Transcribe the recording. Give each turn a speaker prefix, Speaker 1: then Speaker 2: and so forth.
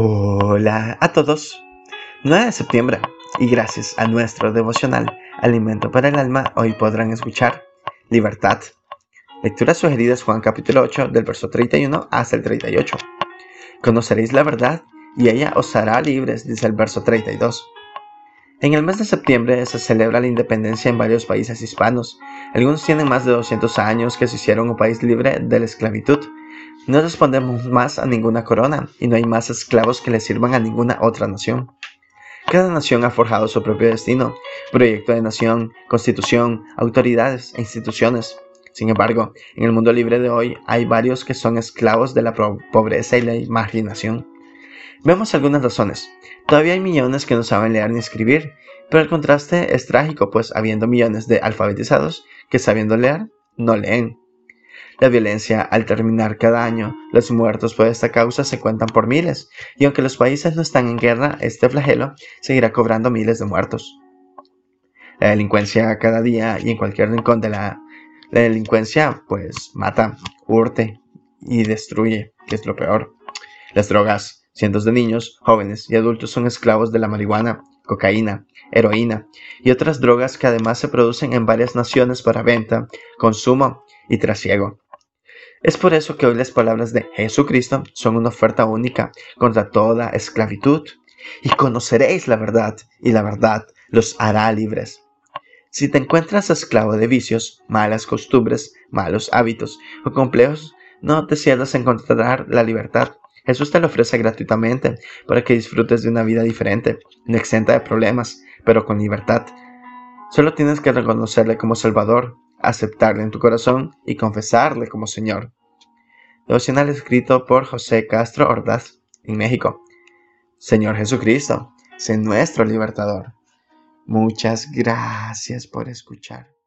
Speaker 1: Hola a todos. 9 de septiembre y gracias a nuestro devocional Alimento para el Alma, hoy podrán escuchar Libertad. Lecturas sugeridas Juan capítulo 8 del verso 31 hasta el 38. Conoceréis la verdad y ella os hará libres, dice el verso 32. En el mes de septiembre se celebra la independencia en varios países hispanos. Algunos tienen más de 200 años que se hicieron un país libre de la esclavitud. No respondemos más a ninguna corona y no hay más esclavos que le sirvan a ninguna otra nación. Cada nación ha forjado su propio destino, proyecto de nación, constitución, autoridades e instituciones. Sin embargo, en el mundo libre de hoy hay varios que son esclavos de la pobreza y la imaginación. Vemos algunas razones. Todavía hay millones que no saben leer ni escribir, pero el contraste es trágico, pues habiendo millones de alfabetizados que sabiendo leer, no leen. La violencia, al terminar cada año, los muertos por esta causa se cuentan por miles, y aunque los países no están en guerra, este flagelo seguirá cobrando miles de muertos. La delincuencia cada día y en cualquier rincón de la, delincuencia, pues mata, hurte y destruye, que es lo peor. Las drogas, Cientos de niños, jóvenes y adultos son esclavos de la marihuana, cocaína, heroína y otras drogas que además se producen en varias naciones para venta, consumo y trasiego. Es por eso que hoy las palabras de Jesucristo son una oferta única contra toda esclavitud. Y conoceréis la verdad, y la verdad los hará libres. Si te encuentras esclavo de vicios, malas costumbres, malos hábitos o complejos, no te cierres a encontrar la libertad. Jesús te lo ofrece gratuitamente para que disfrutes de una vida diferente, no exenta de problemas, pero con libertad. Solo tienes que reconocerle como Salvador, aceptarle en tu corazón y confesarle como Señor. Devocional escrito por José Castro Ordaz, en México. Señor Jesucristo, sé nuestro libertador. Muchas gracias por escuchar.